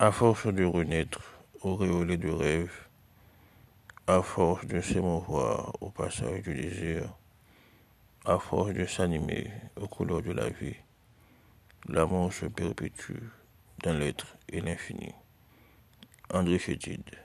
À force de renaître, auréolé de rêve, à force de s'émouvoir au passage du désir, à force de s'animer aux couleurs de la vie, l'amour se perpétue dans l'être et l'infini. André Chétide